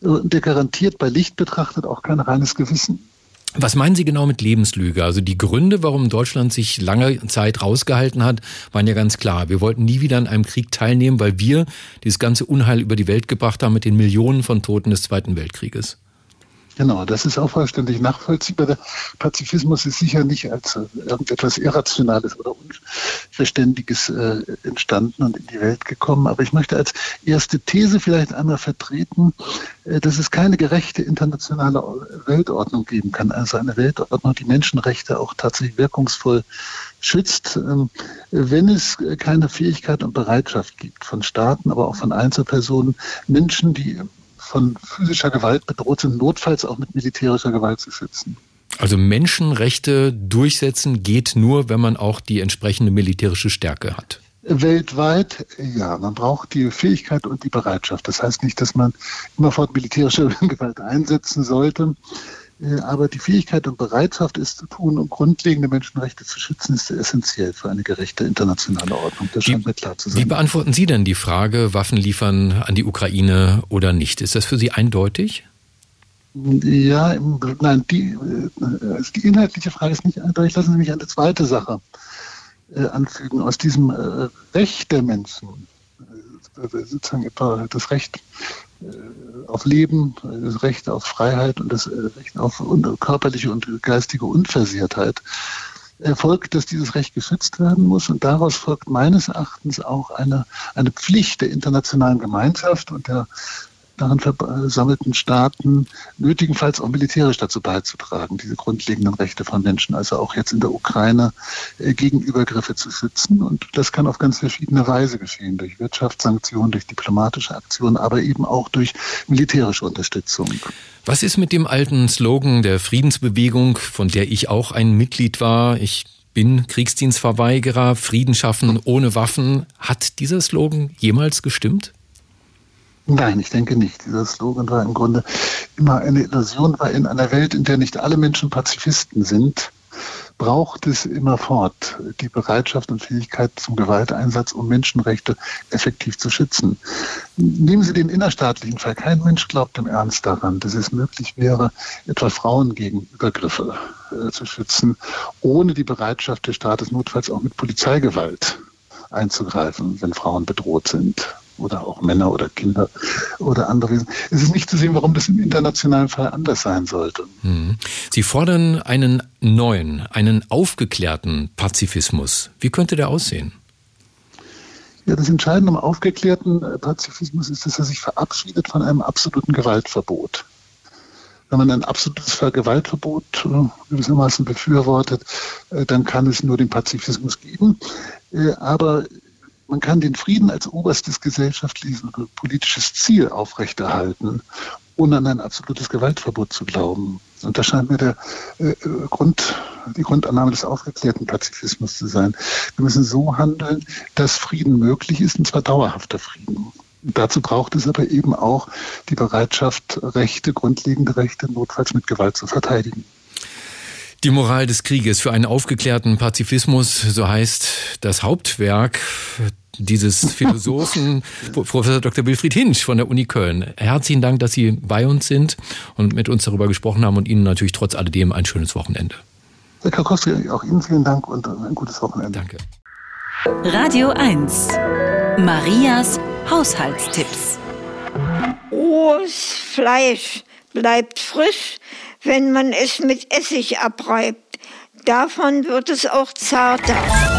Und der garantiert bei Licht betrachtet auch kein reines Gewissen. Was meinen Sie genau mit Lebenslüge? Also die Gründe, warum Deutschland sich lange Zeit rausgehalten hat, waren ja ganz klar. Wir wollten nie wieder an einem Krieg teilnehmen, weil wir dieses ganze Unheil über die Welt gebracht haben mit den Millionen von Toten des Zweiten Weltkrieges. Genau, das ist auch vollständig nachvollziehbar. Der Pazifismus ist sicher nicht als äh, irgendetwas Irrationales oder Unverständiges äh, entstanden und in die Welt gekommen. Aber ich möchte als erste These vielleicht einmal vertreten, äh, dass es keine gerechte internationale Weltordnung geben kann. Also eine Weltordnung, die Menschenrechte auch tatsächlich wirkungsvoll schützt, ähm, wenn es keine Fähigkeit und Bereitschaft gibt von Staaten, aber auch von Einzelpersonen, Menschen, die von physischer Gewalt bedroht sind, notfalls auch mit militärischer Gewalt zu schützen. Also Menschenrechte durchsetzen geht nur, wenn man auch die entsprechende militärische Stärke hat. Weltweit, ja, man braucht die Fähigkeit und die Bereitschaft. Das heißt nicht, dass man immerfort militärische Gewalt einsetzen sollte. Äh, aber die Fähigkeit und Bereitschaft, es zu tun, um grundlegende Menschenrechte zu schützen, ist essentiell für eine gerechte internationale Ordnung. Das scheint mir klar zu sein. Wie beantworten Sie denn die Frage, Waffen liefern an die Ukraine oder nicht? Ist das für Sie eindeutig? Ja, nein, die, äh, die inhaltliche Frage ist nicht eindeutig. Lassen Sie mich eine zweite Sache äh, anfügen. Aus diesem Recht der Menschen, sozusagen etwa das Recht auf Leben, das Recht auf Freiheit und das äh, Recht auf körperliche und geistige Unversehrtheit folgt, dass dieses Recht geschützt werden muss. Und daraus folgt meines Erachtens auch eine, eine Pflicht der internationalen Gemeinschaft und der darin versammelten Staaten nötigenfalls auch militärisch dazu beizutragen, diese grundlegenden Rechte von Menschen, also auch jetzt in der Ukraine, äh, gegen Übergriffe zu schützen. Und das kann auf ganz verschiedene Weise geschehen, durch Wirtschaftssanktionen, durch diplomatische Aktionen, aber eben auch durch militärische Unterstützung. Was ist mit dem alten Slogan der Friedensbewegung, von der ich auch ein Mitglied war? Ich bin Kriegsdienstverweigerer, Frieden schaffen ohne Waffen. Hat dieser Slogan jemals gestimmt? Nein, ich denke nicht. Dieser Slogan war im Grunde immer eine Illusion, weil in einer Welt, in der nicht alle Menschen Pazifisten sind, braucht es immerfort die Bereitschaft und Fähigkeit zum Gewalteinsatz, um Menschenrechte effektiv zu schützen. Nehmen Sie den innerstaatlichen Fall. Kein Mensch glaubt im Ernst daran, dass es möglich wäre, etwa Frauen gegen Übergriffe äh, zu schützen, ohne die Bereitschaft des Staates notfalls auch mit Polizeigewalt einzugreifen, wenn Frauen bedroht sind oder auch Männer oder Kinder oder andere Wesen. Es ist nicht zu sehen, warum das im internationalen Fall anders sein sollte. Mhm. Sie fordern einen neuen, einen aufgeklärten Pazifismus. Wie könnte der aussehen? Ja, das Entscheidende am aufgeklärten äh, Pazifismus ist, dass er sich verabschiedet von einem absoluten Gewaltverbot. Wenn man ein absolutes Gewaltverbot äh, gewissermaßen befürwortet, äh, dann kann es nur den Pazifismus geben. Aber man kann den Frieden als oberstes gesellschaftliches oder politisches Ziel aufrechterhalten, ohne an ein absolutes Gewaltverbot zu glauben. Und das scheint mir der äh, Grund, die Grundannahme des aufgeklärten Pazifismus zu sein. Wir müssen so handeln, dass Frieden möglich ist, und zwar dauerhafter Frieden. Dazu braucht es aber eben auch die Bereitschaft, Rechte, grundlegende Rechte notfalls mit Gewalt zu verteidigen. Die Moral des Krieges für einen aufgeklärten Pazifismus, so heißt das Hauptwerk dieses Philosophen, Professor Dr. Wilfried Hinsch von der Uni Köln. Herzlichen Dank, dass Sie bei uns sind und mit uns darüber gesprochen haben und Ihnen natürlich trotz alledem ein schönes Wochenende. Herr Karkowski, auch Ihnen vielen Dank und ein gutes Wochenende. Danke. Radio 1. Marias Haushaltstipps. Rohes Fleisch bleibt frisch, wenn man es mit Essig abreibt. Davon wird es auch zarter.